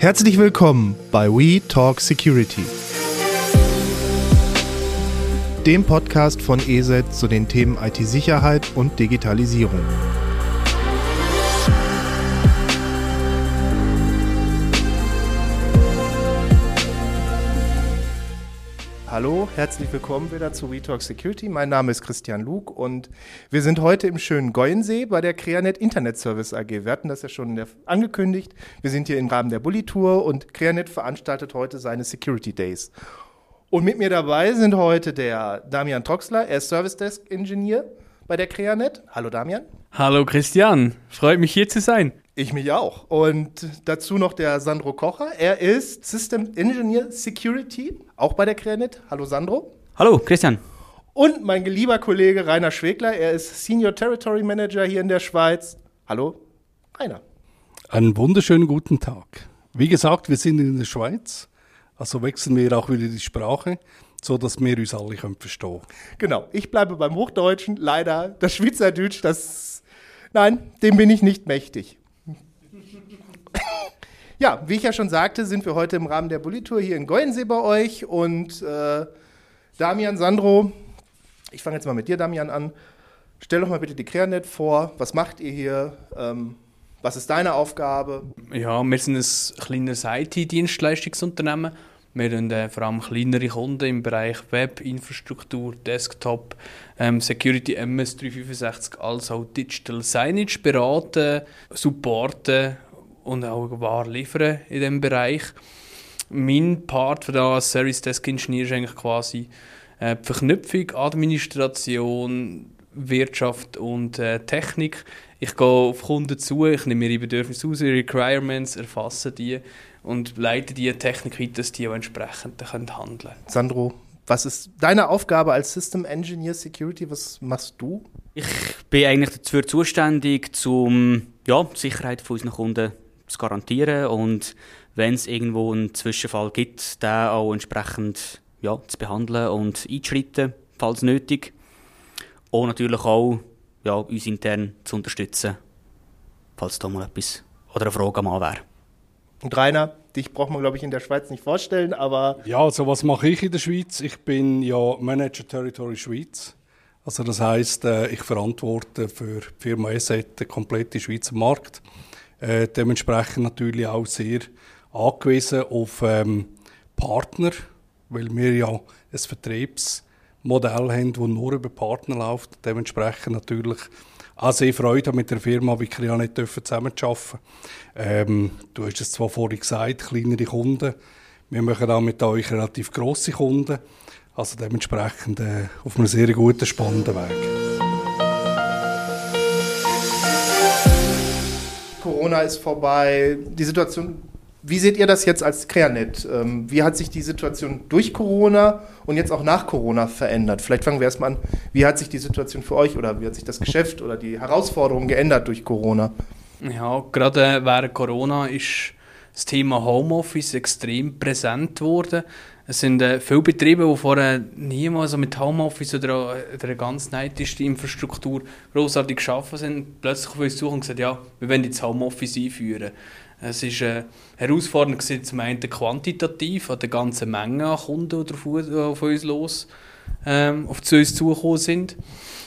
Herzlich willkommen bei We Talk Security, dem Podcast von ESET zu den Themen IT-Sicherheit und Digitalisierung. Hallo, herzlich willkommen wieder zu WeTalk Security. Mein Name ist Christian Luke und wir sind heute im schönen Goyensee bei der Creanet Internet Service AG. Wir hatten das ja schon angekündigt. Wir sind hier im Rahmen der Bully Tour und Creanet veranstaltet heute seine Security Days. Und mit mir dabei sind heute der Damian Troxler, er ist Service Desk Engineer bei der Creanet. Hallo Damian. Hallo Christian, freut mich hier zu sein. Ich mich auch. Und dazu noch der Sandro Kocher. Er ist System Engineer Security, auch bei der Creanet. Hallo Sandro. Hallo Christian. Und mein lieber Kollege Rainer Schwegler. Er ist Senior Territory Manager hier in der Schweiz. Hallo Rainer. Einen wunderschönen guten Tag. Wie gesagt, wir sind in der Schweiz, also wechseln wir auch wieder die Sprache, so dass wir uns alle können verstehen. Genau. Ich bleibe beim Hochdeutschen. Leider das Schweizerdeutsch, das Nein, dem bin ich nicht mächtig. Ja, wie ich ja schon sagte, sind wir heute im Rahmen der Bulli-Tour hier in Goyensee bei euch und äh, Damian, Sandro, ich fange jetzt mal mit dir, Damian, an. Stell doch mal bitte die Creanet vor. Was macht ihr hier? Ähm, was ist deine Aufgabe? Ja, wir sind ein kleines IT-Dienstleistungsunternehmen. Wir haben äh, vor allem kleinere Kunden im Bereich Web, Infrastruktur, Desktop, ähm, Security MS 365 als auch Digital Signage beraten, supporten und auch Ware liefern in diesem Bereich. Mein Part für als Service Desk Engineer ist eigentlich quasi äh, die Verknüpfung, Administration, Wirtschaft und äh, Technik. Ich gehe auf Kunden zu, ich nehme ihre Bedürfnisse aus, ihre Requirements, erfasse die und leite die Technik weiter, dass die auch entsprechend handeln können. Sandro, was ist deine Aufgabe als System Engineer Security? Was machst du? Ich bin eigentlich dafür zuständig, um ja, die Sicherheit von unseren Kunden zu garantieren und wenn es irgendwo einen Zwischenfall gibt, den auch entsprechend ja, zu behandeln und einzuschreiten, falls nötig. Und natürlich auch ja, uns intern zu unterstützen, falls da mal etwas oder eine Frage mal wäre. Und Rainer, dich braucht man, glaube ich, in der Schweiz nicht vorstellen, aber... Ja, also was mache ich in der Schweiz? Ich bin ja Manager Territory Schweiz. Also das heißt, äh, ich verantworte für die Firma ESET den kompletten Schweizer Markt. Äh, dementsprechend natürlich auch sehr angewiesen auf ähm, Partner, weil wir ja ein Vertriebsmodell haben, das nur über Partner läuft. Dementsprechend natürlich auch sehr Freude mit der Firma wie Krianet zusammenzuarbeiten. Ähm, du hast es zwar vorhin gesagt, kleinere Kunden. Wir machen auch mit euch relativ grosse Kunden. Also dementsprechend äh, auf einem sehr guten, spannenden Weg. Corona ist vorbei, die Situation. Wie seht ihr das jetzt als Creanet? Ähm, wie hat sich die Situation durch Corona und jetzt auch nach Corona verändert? Vielleicht fangen wir erstmal an. Wie hat sich die Situation für euch oder wie hat sich das Geschäft oder die Herausforderungen geändert durch Corona? Ja, gerade während Corona ist das Thema Homeoffice extrem präsent geworden. Es sind äh, viele Betriebe, die vorher niemals mit Homeoffice oder der ganz neidischen Infrastruktur großartig geschaffen sind, plötzlich auf uns suchen und gesagt, ja, wir wollen jetzt Homeoffice einführen. Es ist äh, herausfordernd gewesen, zum einen quantitativ an der ganzen Menge an Kunden, die auf uns los ähm, auf zu uns zugekommen sind,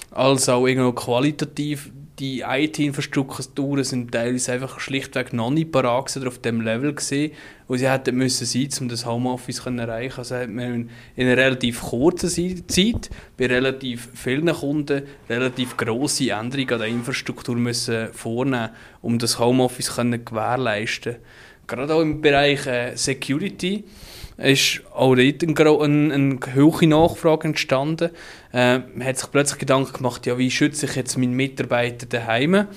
als auch irgendwo qualitativ die IT-Infrastrukturen sind teilweise einfach schlichtweg noch nicht parat oder auf dem Level gesehen, wo sie hätten müssen sein, um das Homeoffice zu erreichen. Also hat man in einer relativ kurzen Zeit bei relativ vielen Kunden relativ grosse Änderungen an der Infrastruktur müssen vornehmen, um das Homeoffice zu gewährleisten. Gerade auch im Bereich äh, Security ist auch dort eine, eine, eine hohe Nachfrage entstanden. Äh, man hat sich plötzlich Gedanken gemacht, ja, wie schütze ich jetzt meinen Mitarbeiter daheim?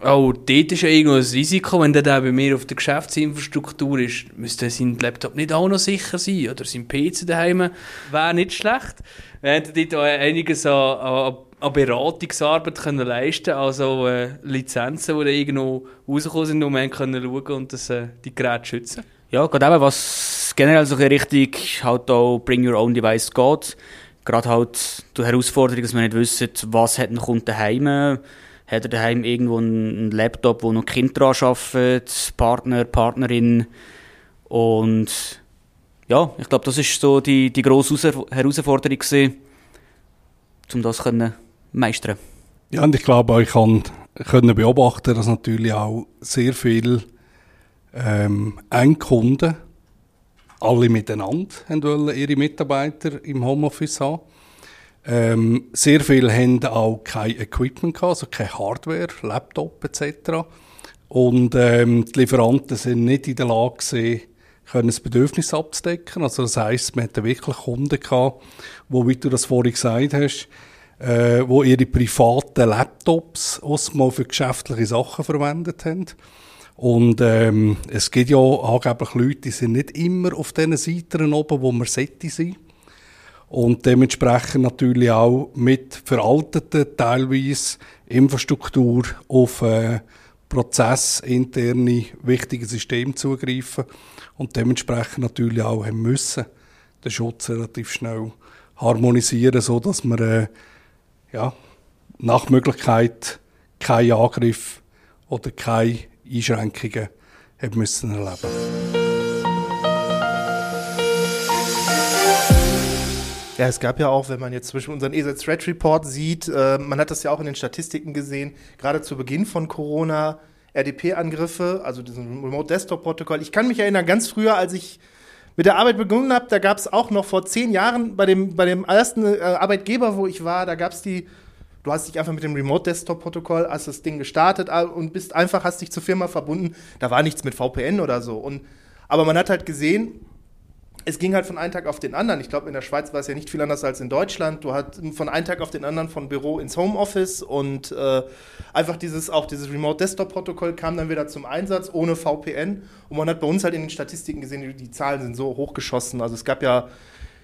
Auch dort ist ja irgendwo ein Risiko, wenn der bei mir auf der Geschäftsinfrastruktur ist, müsste sein Laptop nicht auch noch sicher sein oder sein PC daheim wäre nicht schlecht. Wir hätten dort auch einiges an, an, an Beratungsarbeit können leisten also äh, Lizenzen, die da irgendwo rausgekommen sind und wir können schauen und das, äh, die Geräte schützen. Ja, gerade eben, was generell so richtig halt auch Bring Your Own Device geht. Gerade halt die Herausforderung, dass wir nicht wissen, was hat ein Kunde daheim. Hat er daheim irgendwo einen Laptop, wo noch Kinder dran arbeiten, Partner, Partnerin, Und ja, ich glaube, das ist so die, die grosse Herausforderung gewesen, um das zu meistern. Ja, und ich glaube, ich kann können beobachten, dass natürlich auch sehr viele ähm, Endkunden alle miteinander wollen ihre Mitarbeiter im Homeoffice haben. Ähm, sehr viele haben auch kein Equipment gehabt, also keine Hardware, Laptop etc. Und ähm, die Lieferanten sind nicht in der Lage gewesen, können das Bedürfnis abzudecken. Also das heisst, wir hatten wirklich Kunden gehabt, wo, wie du das vorhin gesagt hast, äh, wo ihre privaten Laptops mal für geschäftliche Sachen verwendet haben. Und ähm, es gibt ja angeblich Leute, die sind nicht immer auf diesen Seiten oben, wo man sollte sein. Und dementsprechend natürlich auch mit veralteten, teilweise Infrastruktur auf äh, prozessinterne wichtige Systeme zugreifen und dementsprechend natürlich auch haben müssen den Schutz relativ schnell harmonisieren, so dass man äh, ja, nach Möglichkeit keinen Angriff oder keine Einschränkungen haben müssen erleben. Ja, es gab ja auch, wenn man jetzt zwischen unseren ESA Threat Report sieht, äh, man hat das ja auch in den Statistiken gesehen, gerade zu Beginn von Corona, RDP-Angriffe, also diesen Remote Desktop-Protokoll. Ich kann mich erinnern, ganz früher, als ich mit der Arbeit begonnen habe, da gab es auch noch vor zehn Jahren bei dem, bei dem ersten äh, Arbeitgeber, wo ich war, da gab es die, du hast dich einfach mit dem Remote Desktop Protokoll, hast das Ding gestartet und bist einfach, hast dich zur Firma verbunden. Da war nichts mit VPN oder so. Und, aber man hat halt gesehen, es ging halt von einem Tag auf den anderen. Ich glaube, in der Schweiz war es ja nicht viel anders als in Deutschland. Du hast von einem Tag auf den anderen von Büro ins Homeoffice und äh, einfach dieses, auch dieses Remote Desktop Protokoll kam dann wieder zum Einsatz ohne VPN. Und man hat bei uns halt in den Statistiken gesehen, die, die Zahlen sind so hochgeschossen. Also es gab ja,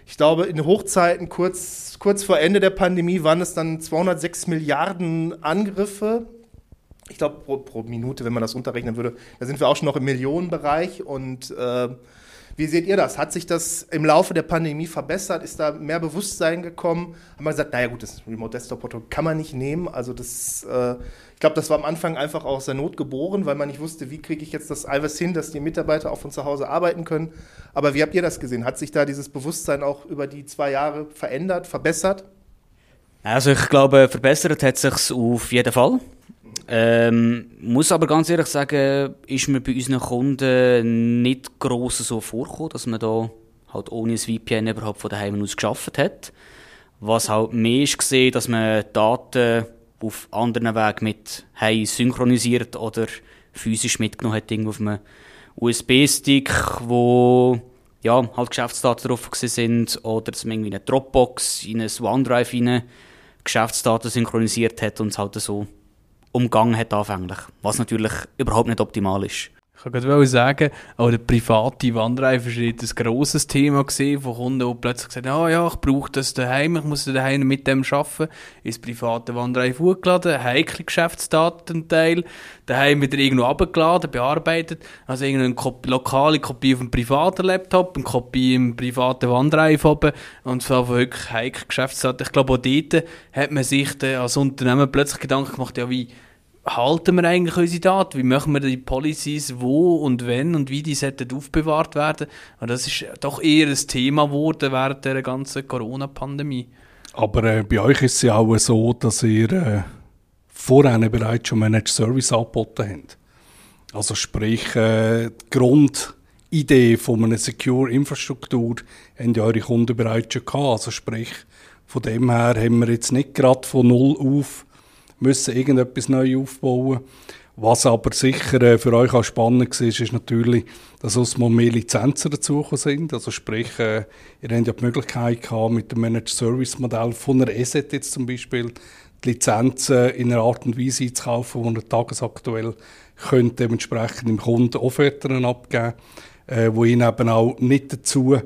ich glaube, in Hochzeiten kurz, kurz vor Ende der Pandemie waren es dann 206 Milliarden Angriffe. Ich glaube, pro, pro Minute, wenn man das unterrechnen würde, da sind wir auch schon noch im Millionenbereich und äh, wie seht ihr das? Hat sich das im Laufe der Pandemie verbessert? Ist da mehr Bewusstsein gekommen? Haben wir gesagt, naja gut, das Remote Desktop Portal kann man nicht nehmen. Also das, äh, ich glaube, das war am Anfang einfach aus der Not geboren, weil man nicht wusste, wie kriege ich jetzt das alles hin, dass die Mitarbeiter auch von zu Hause arbeiten können. Aber wie habt ihr das gesehen? Hat sich da dieses Bewusstsein auch über die zwei Jahre verändert, verbessert? Also ich glaube, verbessert hat sich auf jeden Fall. Ähm, muss aber ganz ehrlich sagen, ist mir bei unseren Kunden nicht gross so vorgekommen, dass man da halt ohne ein VPN überhaupt von daheim aus geschafft hat. Was halt mehr ist dass man Daten auf anderen Wegen mit Hey synchronisiert oder physisch mitgenommen hat, irgendwo auf einem USB-Stick, wo ja, halt Geschäftsdaten drauf sind oder dass man irgendwie in eine Dropbox, in ein OneDrive rein Geschäftsdaten synchronisiert hat und es halt so umgangen hat anfänglich, was natürlich überhaupt nicht optimal ist. Ich kann gerade sagen, auch der private Wandereifer war ein grosses Thema gesehen von Kunden, die plötzlich gesagt haben, oh ja, ich brauche das daheim, ich muss daheim mit dem arbeiten. Ins private Wandereifer hochgeladen, heikle Geschäftsdatenteil, daheim wieder irgendwo abgeladen, bearbeitet. Also irgendeine Kopie, lokale Kopie auf dem privaten Laptop, eine Kopie im privaten Wandereifer oben und zwar wirklich heikle Geschäftsdaten. Ich glaube, auch dort hat man sich als Unternehmen plötzlich Gedanken gemacht, ja, wie halten wir eigentlich unsere Daten? Wie machen wir die Policies, wo und wenn und wie die sollten aufbewahrt werden? Und das ist doch eher ein Thema geworden während der ganzen Corona-Pandemie. Aber äh, bei euch ist es ja auch so, dass ihr äh, vorher bereits schon Managed Service angeboten habt. Also sprich, äh, die Grundidee von einer Secure Infrastruktur haben ja eure Kunden bereits schon gehabt. Also sprich, von dem her haben wir jetzt nicht gerade von null auf müssen irgendetwas neu aufbauen. Was aber sicher äh, für euch auch spannend war, ist natürlich, dass uns mal mehr Lizenzen dazugekommen sind. Also sprich, äh, ihr habt ja die Möglichkeit gehabt, mit dem Managed Service Modell von einer ESET jetzt zum Beispiel, die Lizenzen in einer Art und Weise einzukaufen, wo ihr tagesaktuell könnt dementsprechend im Kunden Offerten abgeben, äh, wo ihn eben auch nicht dazu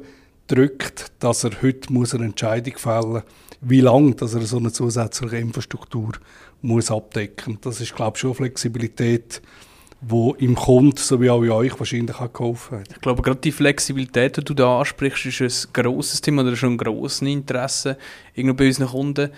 drückt, dass er heute muss eine Entscheidung fällen wie lange dass er so eine zusätzliche Infrastruktur muss abdecken. Das ist, glaube ich, schon Flexibilität, wo im Kunden sowie auch in euch wahrscheinlich auch geholfen hat. Ich glaube, gerade die Flexibilität, die du da ansprichst, ist ein grosses Thema oder schon ein grosses Interesse bei unseren Kunden.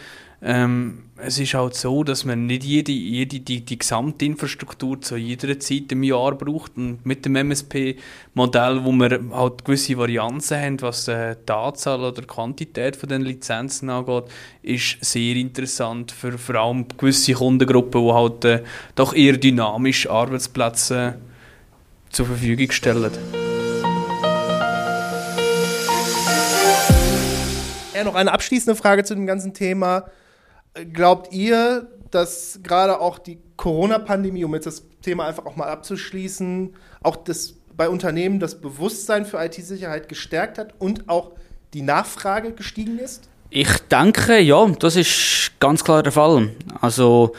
Ähm, es ist halt so, dass man nicht jede, jede die, die gesamte Infrastruktur zu jeder Zeit im Jahr braucht. Und mit dem MSP-Modell, wo wir halt gewisse Varianzen haben, was äh, die Anzahl oder die Quantität von den Lizenzen angeht, ist sehr interessant für vor allem gewisse Kundengruppen, die halt äh, doch eher dynamisch Arbeitsplätze zur Verfügung stellen. Ja, noch eine abschließende Frage zu dem ganzen Thema. Glaubt ihr, dass gerade auch die Corona-Pandemie, um jetzt das Thema einfach auch mal abzuschließen, auch das bei Unternehmen das Bewusstsein für IT-Sicherheit gestärkt hat und auch die Nachfrage gestiegen ist? Ich denke, ja, das ist ganz klar der Fall. Also,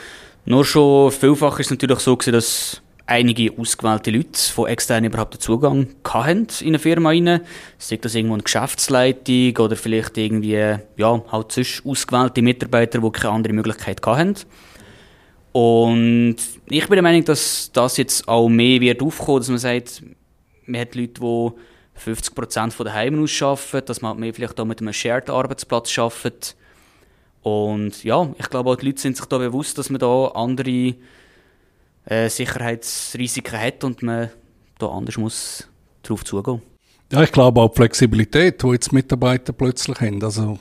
nur schon vielfach ist es natürlich so gewesen, dass einige ausgewählte Leute von extern überhaupt den Zugang hatten in eine Firma rein. Sei das irgendwo eine Geschäftsleitung oder vielleicht irgendwie, ja, halt sonst ausgewählte Mitarbeiter, die keine andere Möglichkeit hatten. Und ich bin der Meinung, dass das jetzt auch mehr wird aufkommen, dass man sagt, man hat Leute, die 50% von daheim aus arbeiten, dass man mehr vielleicht auch mit einem Shared-Arbeitsplatz arbeitet. Und ja, ich glaube auch die Leute sind sich da bewusst, dass man da andere äh, Sicherheitsrisiken hat und man da anders muss darauf zugehen. Ja, ich glaube auch die Flexibilität, die jetzt Mitarbeiter plötzlich haben. Also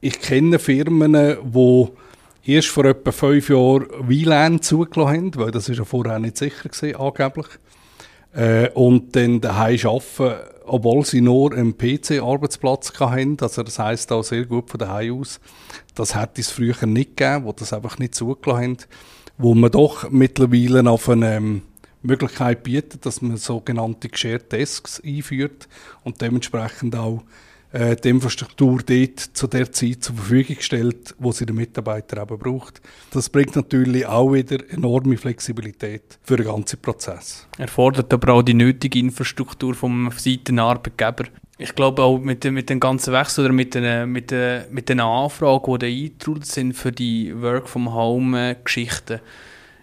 ich kenne Firmen, die erst vor etwa fünf Jahren WLAN zugelassen haben, weil das ist ja vorher nicht sicher gewesen, angeblich. Äh, und dann daheim arbeiten, obwohl sie nur einen PC-Arbeitsplatz hatten. Also das heisst auch sehr gut von daheim aus. Das hätte es früher nicht gegeben, wo das einfach nicht zugelassen haben wo man doch mittlerweile auf eine ähm, Möglichkeit bietet, dass man sogenannte Shared Desks einführt und dementsprechend auch äh, die Infrastruktur dort zu der Zeit zur Verfügung stellt, wo sie der Mitarbeiter eben braucht. Das bringt natürlich auch wieder enorme Flexibilität für den ganzen Prozess. Erfordert aber auch die nötige Infrastruktur vom Seiten Arbeitgeber. Ich glaube auch mit, mit dem ganzen Wechsel oder mit den, mit den, mit den Anfragen, die eingetrudelt sind für die Work-from-Home-Geschichten,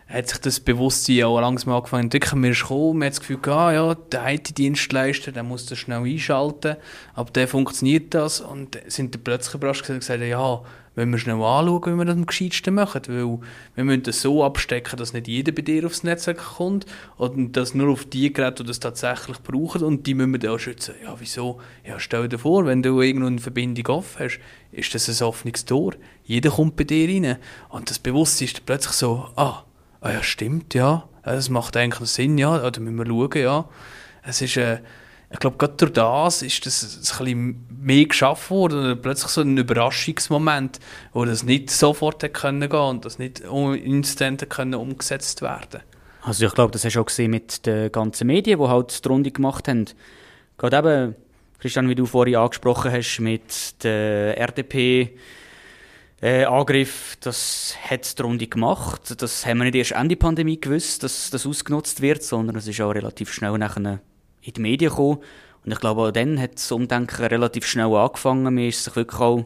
hat sich das Bewusstsein auch langsam angefangen zu entwickeln. Mir ist gekommen, man hat das Gefühl, ah, ja, der IT-Dienstleister, der muss das schnell einschalten, aber der funktioniert das und sind dann plötzlich überrascht und gesagt, ja, wenn wir schnell anschauen, wie wir das am gescheitsten machen. Weil wir müssen das so abstecken, dass nicht jeder bei dir aufs Netzwerk kommt und dass nur auf die Geräte, die das tatsächlich brauchen und die müssen wir dann auch schützen. Ja, wieso? Ja, stell dir vor, wenn du irgendwo eine Verbindung offen hast, ist das ein offenes Tor. Jeder kommt bei dir rein. Und das Bewusstsein ist plötzlich so, ah, ah ja, stimmt, ja, das macht eigentlich Sinn, ja, da müssen wir schauen, ja. Es ist, äh, ich glaube, gerade durch das ist das ein bisschen mehr geschaffen worden. Plötzlich so ein Überraschungsmoment, wo das nicht sofort hätte können gehen und das nicht instant können umgesetzt werden Also ich glaube, das hast du auch gesehen mit den ganzen Medien, die halt die Runde gemacht haben. Gerade eben, Christian, wie du vorhin angesprochen hast, mit der RDP, äh, Angriff, das hat die Runde gemacht. Das haben wir nicht erst Ende Pandemie gewusst, dass das ausgenutzt wird, sondern es ist auch relativ schnell nachher in die Medien gekommen. Und ich glaube, auch dann hat das Umdenken relativ schnell angefangen. Mir ist sich wirklich auch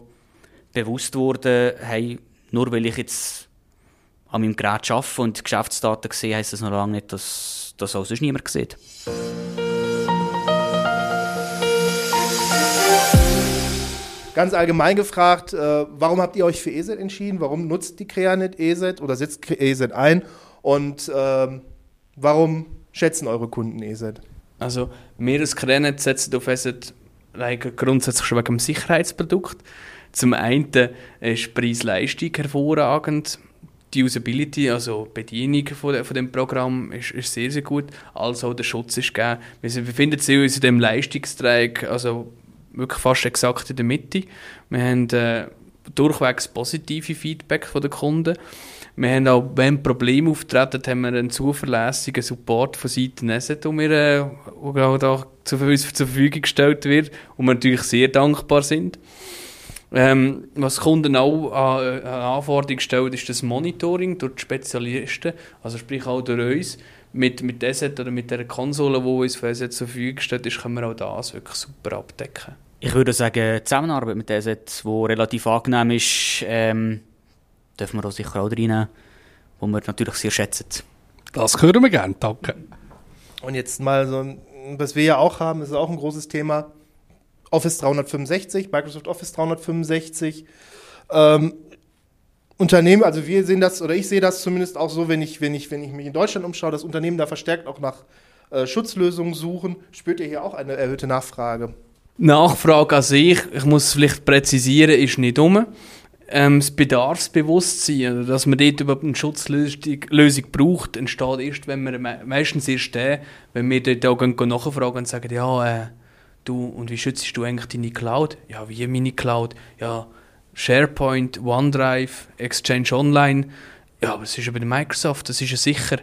bewusst worden, hey, nur weil ich jetzt an meinem Gerät arbeite und Geschäftsdaten sehe, heisst das noch lange nicht, dass das auch sonst niemand sieht. Ganz allgemein gefragt, äh, warum habt ihr euch für ESET entschieden? Warum nutzt die Creanet ESET oder setzt ESET ein? Und äh, warum schätzen eure Kunden ESET? Also wir als Krenet setzen auf ESET grundsätzlich schon wegen dem Sicherheitsprodukt. Zum einen ist Preis-Leistung hervorragend. Die Usability, also die Bedienung von, von dem Programm, ist, ist sehr, sehr gut. Also der Schutz ist gegeben. Wir befinden uns in dem Leistungsträger, also wirklich fast exakt in der Mitte. Wir haben äh, durchwegs positive Feedback von den Kunden. Wir haben auch, wenn Probleme auftreten, haben wir einen zuverlässigen Support von Seiten Neset, der äh, uns zur Verfügung gestellt wird und wir natürlich sehr dankbar sind. Ähm, was Kunden auch an, an Anforderungen stellen, ist das Monitoring durch die Spezialisten, also sprich auch durch uns. Mit, mit Asset oder mit der Konsole, die uns für Asset zur Verfügung steht, ist, können wir auch das wirklich super abdecken. Ich würde sagen, die Zusammenarbeit mit Asset, die relativ angenehm ist, ähm, dürfen wir auch sicher auch reinnehmen, wo wir natürlich sehr schätzen. Das hören wir gerne, danke. Und jetzt mal so, was wir ja auch haben, ist auch ein großes Thema, Office 365, Microsoft Office 365. Ähm, Unternehmen, also wir sehen das, oder ich sehe das zumindest auch so, wenn ich, wenn ich, wenn ich mich in Deutschland umschaue, dass Unternehmen da verstärkt auch nach äh, Schutzlösungen suchen. Spürt ihr hier auch eine erhöhte Nachfrage? Nachfrage an sich, ich muss vielleicht präzisieren, ist nicht um. Ähm, das Bedarfsbewusstsein, also dass man dort überhaupt eine Schutzlösung Lösung braucht, entsteht erst, wenn wir meistens erst der, wenn wir dort auch nachfragen und sagen, ja, äh, du, und wie schützt du eigentlich deine Cloud? Ja, wie meine Cloud? Ja, SharePoint, OneDrive, Exchange Online. Ja, aber es ist ja bei Microsoft, das ist ja sicher.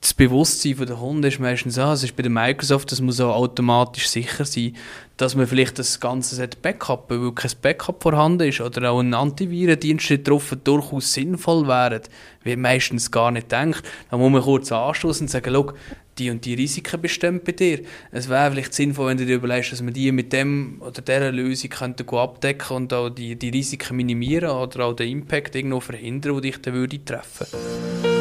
Das Bewusstsein der Kunden ist meistens so, es ist bei der Microsoft, das muss auch automatisch sicher sein, dass man vielleicht das Ganze Backup, weil kein Backup vorhanden ist oder auch ein Antivirendienst drauf durchaus sinnvoll wäre, wie meistens gar nicht denkt. Da muss man kurz anstoßen und sagen, schau, die und die Risiken bestehen bei dir. Es wäre vielleicht sinnvoll, wenn du dir überlegst, dass man die mit dem oder dieser Lösung könnte abdecken und auch die, die Risiken minimieren oder auch den Impact irgendwo verhindern, der dich dann würde treffen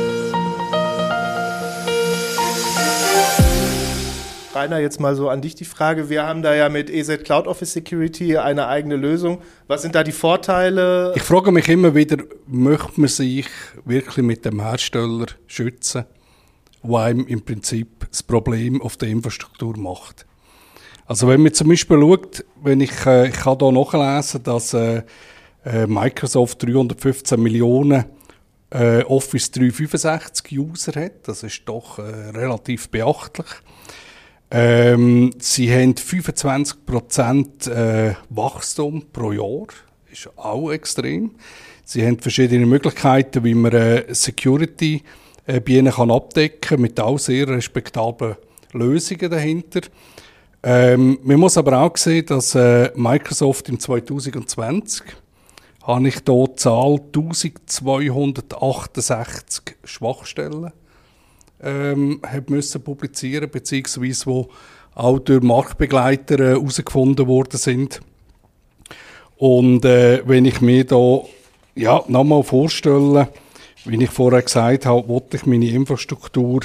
Rainer, jetzt mal so an dich die Frage. Wir haben da ja mit EZ Cloud Office Security eine eigene Lösung. Was sind da die Vorteile? Ich frage mich immer wieder, möchte man sich wirklich mit dem Hersteller schützen? wo einem im Prinzip das Problem auf der Infrastruktur macht. Also wenn man zum Beispiel schaut, wenn ich, äh, ich kann hier nachlesen, dass äh, äh Microsoft 315 Millionen Office 365 User hat, das ist doch äh, relativ beachtlich. Ähm, sie haben 25% äh, Wachstum pro Jahr, ist auch extrem. Sie haben verschiedene Möglichkeiten, wie man äh, Security äh, bei ihnen kann abdecken mit auch sehr respektablen Lösungen dahinter. Ähm, man muss aber auch sehen, dass äh, Microsoft im 2020 habe ich hier Zahl 1268 Schwachstellen ähm, müssen publizieren beziehungsweise wo auch durch Marktbegleiter äh, herausgefunden worden sind. Und äh, wenn ich mir da ja, nochmal vorstelle, wie ich vorher gesagt habe, wollte ich meine Infrastruktur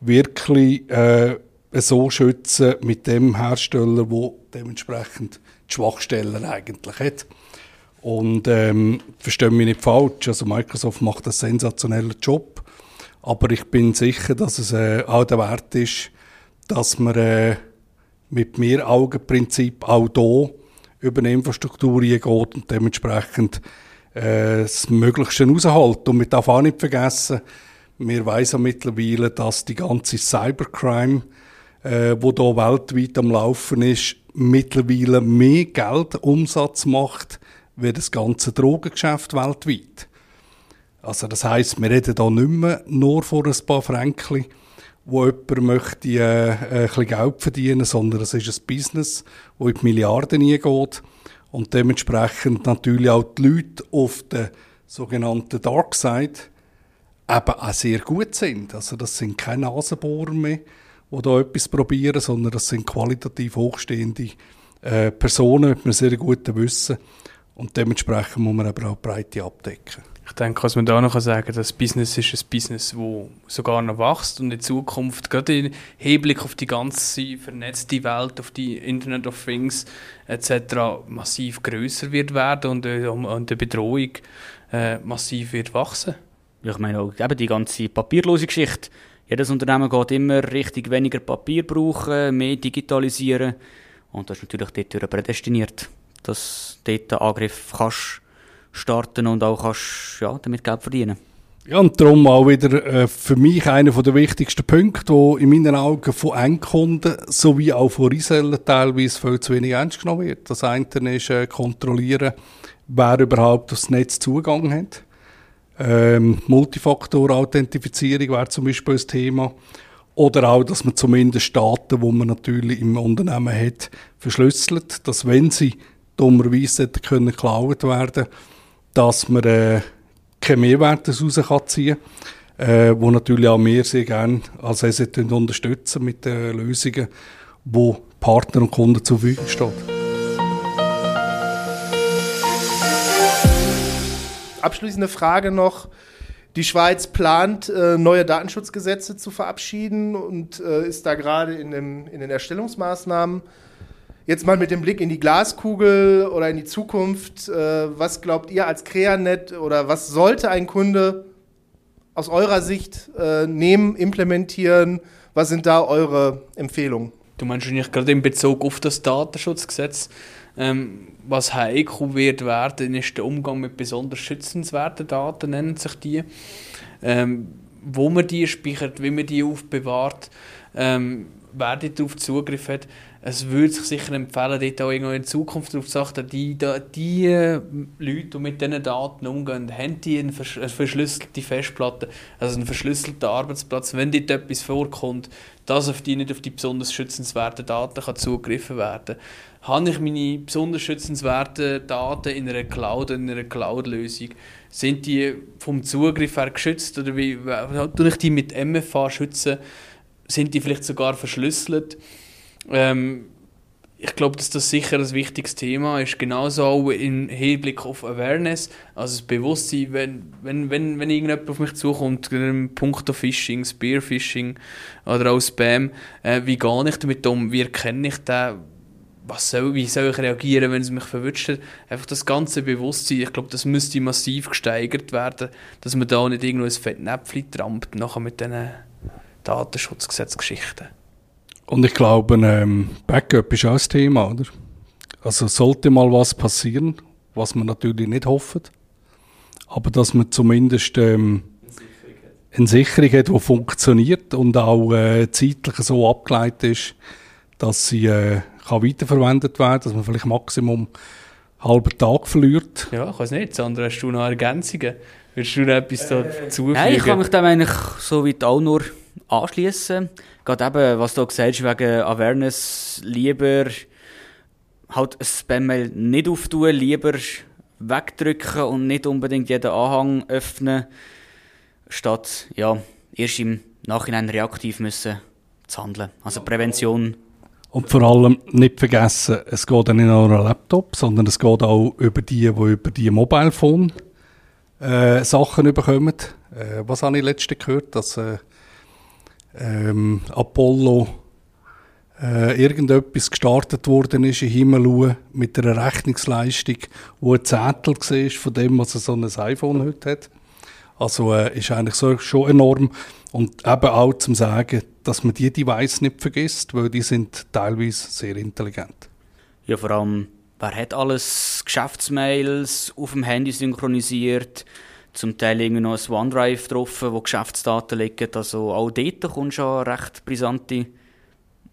wirklich äh, so schützen mit dem Hersteller, wo dementsprechend die Schwachstellen eigentlich hat. Und ähm, verstehe mich nicht falsch, also Microsoft macht einen sensationellen Job, aber ich bin sicher, dass es äh, auch der Wert ist, dass man äh, mit mehr Augenprinzip auch hier über eine Infrastruktur eingeht und dementsprechend äh, das Möglichste raushalten. Und wir dürfen auch nicht vergessen, wir wissen mittlerweile, dass die ganze Cybercrime, äh, wo da weltweit am Laufen ist, mittlerweile mehr Geldumsatz macht, wie das ganze Drogengeschäft weltweit. Also das heißt, wir reden da nicht mehr nur vor ein paar Fränkli, wo jemand möchte äh, ein bisschen Geld verdienen, sondern es ist ein Business, wo in die Milliarden hineingeht und dementsprechend natürlich auch die Leute auf der sogenannten Dark Side eben auch sehr gut sind. Also das sind keine Nasenbohrer mehr, die da etwas probieren, sondern das sind qualitativ hochstehende äh, Personen mit einem sehr guten Wissen und dementsprechend muss man aber auch Breite abdecken. Ich denke, was man da noch sagen kann, das Business ist ein Business, das sogar noch wächst und in Zukunft, gerade im Hinblick auf die ganze vernetzte Welt, auf die Internet of Things etc. massiv größer wird werden und, äh, und die Bedrohung äh, massiv wird wachsen. Ich meine auch eben die ganze papierlose Geschichte. Jedes Unternehmen geht immer Richtung weniger Papier brauchen, mehr digitalisieren und das ist natürlich dort prädestiniert, dass du dort einen Angriff kannst starten und auch kannst, ja, damit Geld verdienen. Ja, und darum auch wieder äh, für mich einer der wichtigsten Punkte, wo in meinen Augen von Endkunden sowie auch von Resellern teilweise viel zu wenig ernst genommen wird. Das eine ist äh, kontrollieren, wer überhaupt aufs Netz Zugang hat. Ähm, Multifaktor-Authentifizierung wäre zum Beispiel ein Thema. Oder auch, dass man zumindest Daten, die man natürlich im Unternehmen hat, verschlüsselt, dass wenn sie dummerweise können geklaut werden können, dass man äh, keinen Mehrwert daraus ziehen kann, äh, wo natürlich auch wir sehr gerne als ESET unterstützen mit den Lösungen, wo Partner und Kunden zur Verfügung stehen. Abschließende Frage noch. Die Schweiz plant, äh, neue Datenschutzgesetze zu verabschieden und äh, ist da gerade in den Erstellungsmaßnahmen. Jetzt mal mit dem Blick in die Glaskugel oder in die Zukunft. Äh, was glaubt ihr als Creanet oder was sollte ein Kunde aus eurer Sicht äh, nehmen, implementieren? Was sind da eure Empfehlungen? Du meinst wahrscheinlich gerade in Bezug auf das Datenschutzgesetz. Ähm, was heikel wird werden, ist der Umgang mit besonders schützenswerten Daten, nennen sich die. Ähm, wo man die speichert, wie man die aufbewahrt, ähm, wer darauf Zugriff hat. Es würde sich sicher empfehlen, dort auch in Zukunft darauf zu achten, die, die äh, Leute, die mit diesen Daten umgehen, haben die eine, verschlüsselte Festplatte, also einen verschlüsselten Arbeitsplatz. Wenn dort etwas vorkommt, dass auf die nicht auf die besonders schützenswerten Daten kann zugegriffen werden kann. Habe ich meine besonders schützenswerten Daten in einer Cloud, in einer Cloud-Lösung, sind die vom Zugriff her geschützt oder wie tue ich die mit MFA schützen? Sind die vielleicht sogar verschlüsselt? Ähm, ich glaube, dass das sicher ein wichtiges Thema ist, genauso auch im Hinblick auf Awareness, also das Bewusstsein, wenn, wenn, wenn, wenn irgendjemand auf mich zukommt, im Punkt Phishing, Spearfishing oder auch Spam, äh, wie gehe ich damit um, wie erkenne ich den, was soll, wie soll ich reagieren, wenn es mich verwünscht hat. Einfach das ganze Bewusstsein, ich glaube, das müsste massiv gesteigert werden, dass man da nicht irgendwo ein Fettnäpfchen trampt, nachher mit diesen Datenschutzgesetzgeschichten. Und ich glaube, ähm, Backup ist auch ein Thema, oder? Also sollte mal was passieren, was man natürlich nicht hofft, aber dass man zumindest ähm, eine Sicherung hat, die funktioniert und auch äh, zeitlich so abgeleitet ist, dass sie äh, kann weiterverwendet werden, dass man vielleicht Maximum einen halben Tag verliert. Ja, ich weiß nicht. Sandra, hast du noch Ergänzungen? Willst du noch etwas äh, dazu Nein, ich kann mich dem eigentlich so weit auch nur anschließen. Gerade eben, was du gesagt hast, wegen Awareness, lieber halt ein Spam-Mail nicht auftun, lieber wegdrücken und nicht unbedingt jeden Anhang öffnen, statt ja, erst im Nachhinein reaktiv müssen zu handeln. Also Prävention. Und vor allem nicht vergessen, es geht nicht nur um Laptop, sondern es geht auch über die, die über die Mobile Phone äh, Sachen bekommen. Äh, was habe ich letzte gehört, dass äh, ähm, Apollo äh, irgendetwas gestartet worden ist in Himmel mit einer Rechnungsleistung, wo ein Zettel war von dem, was so ein iPhone heute hat. Also äh, ist eigentlich so schon enorm. Und eben auch zum Sagen, dass man die Device nicht vergisst, weil die sind teilweise sehr intelligent. Ja, vor allem, wer hat alles Geschäftsmails auf dem Handy synchronisiert? Zum Teil irgendwie noch ein OneDrive drauf, wo Geschäftsdaten liegen. Also auch dort kommst du schon recht brisante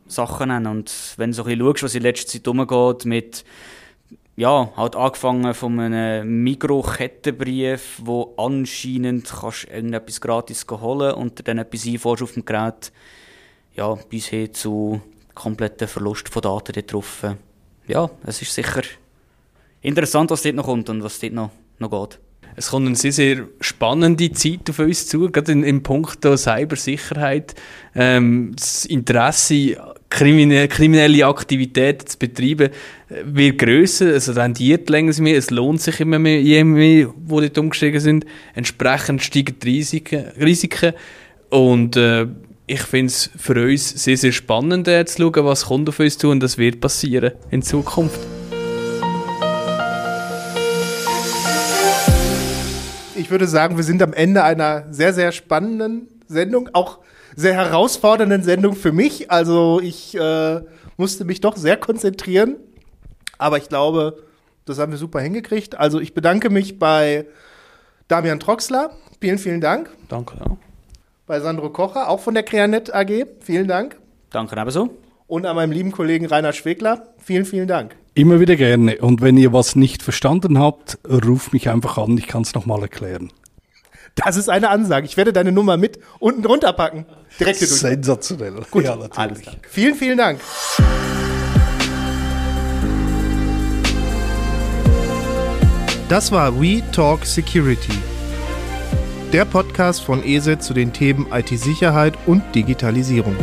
Sachen an. Und wenn du so ein bisschen schaust, was in letzter Zeit umgeht mit ja, halt angefangen von einem Mikrokettenbrief, wo anscheinend kannst irgendetwas gratis holen und dann etwas einfährst auf dem Gerät, ja, bis hin zu kompletten Verlust von Daten drauf. Ja, es ist sicher interessant, was dort noch kommt und was dort noch, noch geht. Es kommt eine sehr, sehr spannende Zeit auf uns zu, gerade in, im Punkt Cybersicherheit. Ähm, das Interesse, kriminelle, kriminelle Aktivitäten zu betreiben, äh, wird grösser, also rendiert länger mehr, es lohnt sich immer mehr, je mehr, die dort umgestiegen sind. Entsprechend steigen die Risiken. Risiken und äh, ich finde es für uns sehr, sehr spannend äh, zu schauen, was kommt auf uns zu und das wird passieren in Zukunft. Ich würde sagen, wir sind am Ende einer sehr, sehr spannenden Sendung, auch sehr herausfordernden Sendung für mich. Also ich äh, musste mich doch sehr konzentrieren, aber ich glaube, das haben wir super hingekriegt. Also ich bedanke mich bei Damian Troxler. Vielen, vielen Dank. Danke. Ja. Bei Sandro Kocher, auch von der Creanet AG. Vielen Dank. Danke ebenso. Und an meinem lieben Kollegen Rainer Schwegler. Vielen, vielen Dank. Immer wieder gerne. Und wenn ihr was nicht verstanden habt, ruft mich einfach an, ich kann es nochmal erklären. Das ist eine Ansage. Ich werde deine Nummer mit unten drunter packen. Direkt hier durch. Sensationell. Gut, ja, natürlich. Vielen, vielen Dank. Das war We Talk Security. Der Podcast von ESET zu den Themen IT-Sicherheit und Digitalisierung.